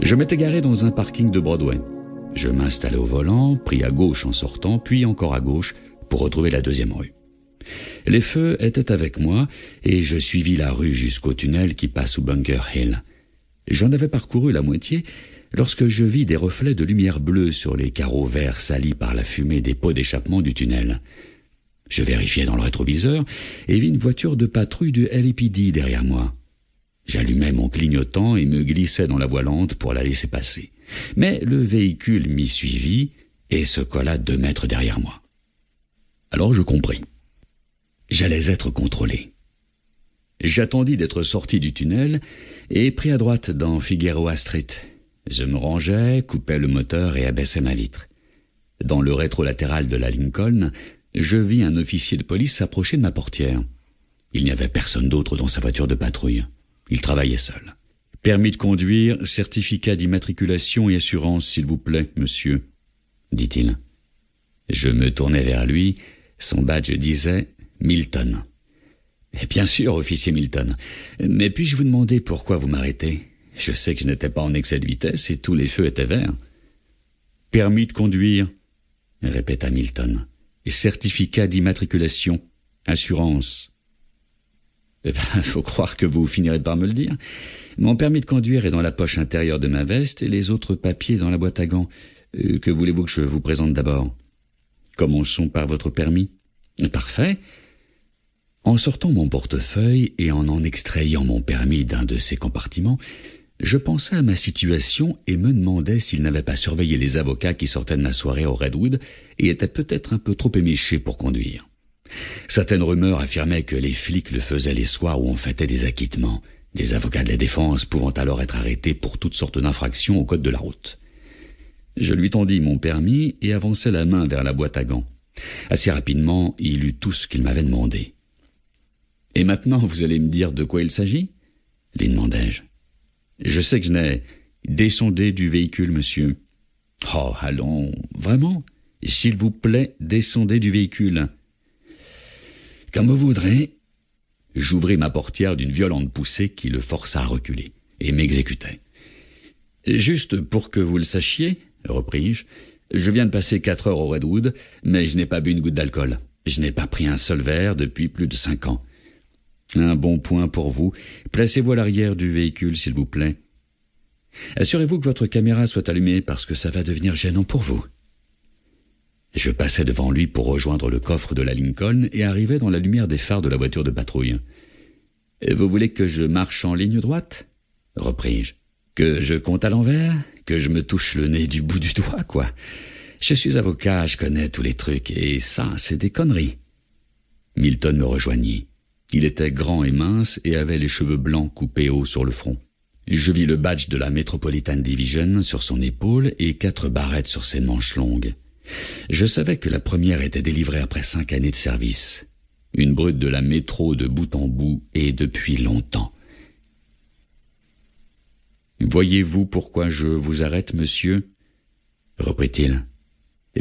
Je m'étais garé dans un parking de Broadway. Je m'installai au volant, pris à gauche en sortant, puis encore à gauche pour retrouver la deuxième rue. Les feux étaient avec moi et je suivis la rue jusqu'au tunnel qui passe sous Bunker Hill. J'en avais parcouru la moitié lorsque je vis des reflets de lumière bleue sur les carreaux verts salis par la fumée des pots d'échappement du tunnel. Je vérifiai dans le rétroviseur et vis une voiture de patrouille du LAPD derrière moi. J'allumai mon clignotant et me glissai dans la voie lente pour la laisser passer. Mais le véhicule m'y suivit et se colla deux mètres derrière moi. Alors je compris. J'allais être contrôlé. J'attendis d'être sorti du tunnel et pris à droite dans Figueroa Street. Je me rangeai, coupais le moteur et abaissai ma vitre. Dans le rétrolatéral de la Lincoln, je vis un officier de police s'approcher de ma portière. Il n'y avait personne d'autre dans sa voiture de patrouille. Il travaillait seul. Permis de conduire, certificat d'immatriculation et assurance, s'il vous plaît, monsieur, dit-il. Je me tournai vers lui. Son badge disait Milton. Eh bien sûr, officier Milton. Mais puis-je vous demander pourquoi vous m'arrêtez? Je sais que je n'étais pas en excès de vitesse et tous les feux étaient verts. Permis de conduire, répéta Milton. Certificat d'immatriculation, assurance. Eh ben, faut croire que vous finirez par me le dire. Mon permis de conduire est dans la poche intérieure de ma veste et les autres papiers dans la boîte à gants. Euh, que voulez-vous que je vous présente d'abord? Commençons par votre permis. Parfait. En sortant mon portefeuille et en en extrayant mon permis d'un de ses compartiments, je pensais à ma situation et me demandais s'il n'avait pas surveillé les avocats qui sortaient de ma soirée au Redwood et étaient peut-être un peu trop éméchés pour conduire. Certaines rumeurs affirmaient que les flics le faisaient les soirs où on fêtait des acquittements, des avocats de la défense pouvant alors être arrêtés pour toutes sortes d'infractions au code de la route. Je lui tendis mon permis et avançai la main vers la boîte à gants. Assez rapidement, il eut tout ce qu'il m'avait demandé. Et maintenant, vous allez me dire de quoi il s'agit? lui demandai-je. Je sais que je n'ai descendé du véhicule, monsieur. Oh, allons, vraiment S'il vous plaît, descendez du véhicule. Comme vous voudrez. J'ouvris ma portière d'une violente poussée qui le força à reculer, et m'exécutait. Juste pour que vous le sachiez, repris-je, je viens de passer quatre heures au Redwood, mais je n'ai pas bu une goutte d'alcool. Je n'ai pas pris un seul verre depuis plus de cinq ans. Un bon point pour vous. Placez-vous à l'arrière du véhicule, s'il vous plaît. Assurez-vous que votre caméra soit allumée parce que ça va devenir gênant pour vous. Je passai devant lui pour rejoindre le coffre de la Lincoln et arrivai dans la lumière des phares de la voiture de patrouille. Vous voulez que je marche en ligne droite? repris-je. Que je compte à l'envers Que je me touche le nez du bout du doigt, quoi. Je suis avocat, je connais tous les trucs, et ça, c'est des conneries. Milton me rejoignit. Il était grand et mince et avait les cheveux blancs coupés haut sur le front. Je vis le badge de la Metropolitan Division sur son épaule et quatre barrettes sur ses manches longues. Je savais que la première était délivrée après cinq années de service. Une brute de la métro de bout en bout et depuis longtemps. Voyez-vous pourquoi je vous arrête, monsieur? reprit-il.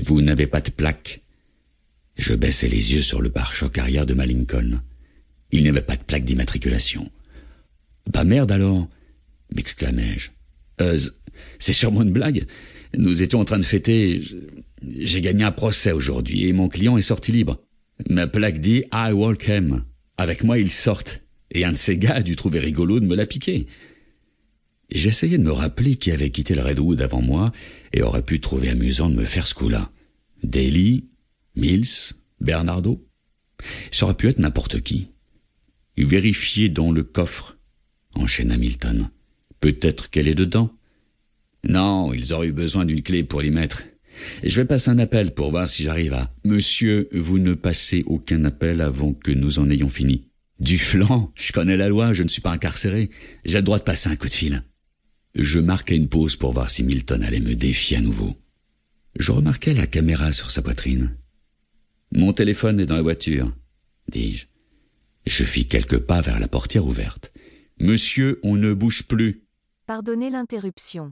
Vous n'avez pas de plaque. Je baissai les yeux sur le pare-choc arrière de ma Lincoln. Il n'y avait pas de plaque d'immatriculation. Bah merde alors? m'exclamai-je. Euh, c'est sûrement une blague. Nous étions en train de fêter. J'ai gagné un procès aujourd'hui et mon client est sorti libre. Ma plaque dit I walk him. Avec moi, ils sortent. Et un de ces gars a dû trouver rigolo de me la piquer. J'essayais de me rappeler qui avait quitté le Redwood avant moi et aurait pu trouver amusant de me faire ce coup-là. Daly, Mills, Bernardo. Ça aurait pu être n'importe qui. Vérifiez dans le coffre, enchaîna Milton. Peut-être qu'elle est dedans. Non, ils auraient eu besoin d'une clé pour l'y mettre. Je vais passer un appel pour voir si j'arrive à... Monsieur, vous ne passez aucun appel avant que nous en ayons fini. Du flanc, je connais la loi, je ne suis pas incarcéré. J'ai le droit de passer un coup de fil. Je marquai une pause pour voir si Milton allait me défier à nouveau. Je remarquai la caméra sur sa poitrine. Mon téléphone est dans la voiture, dis-je. Je fis quelques pas vers la portière ouverte. Monsieur, on ne bouge plus. Pardonnez l'interruption.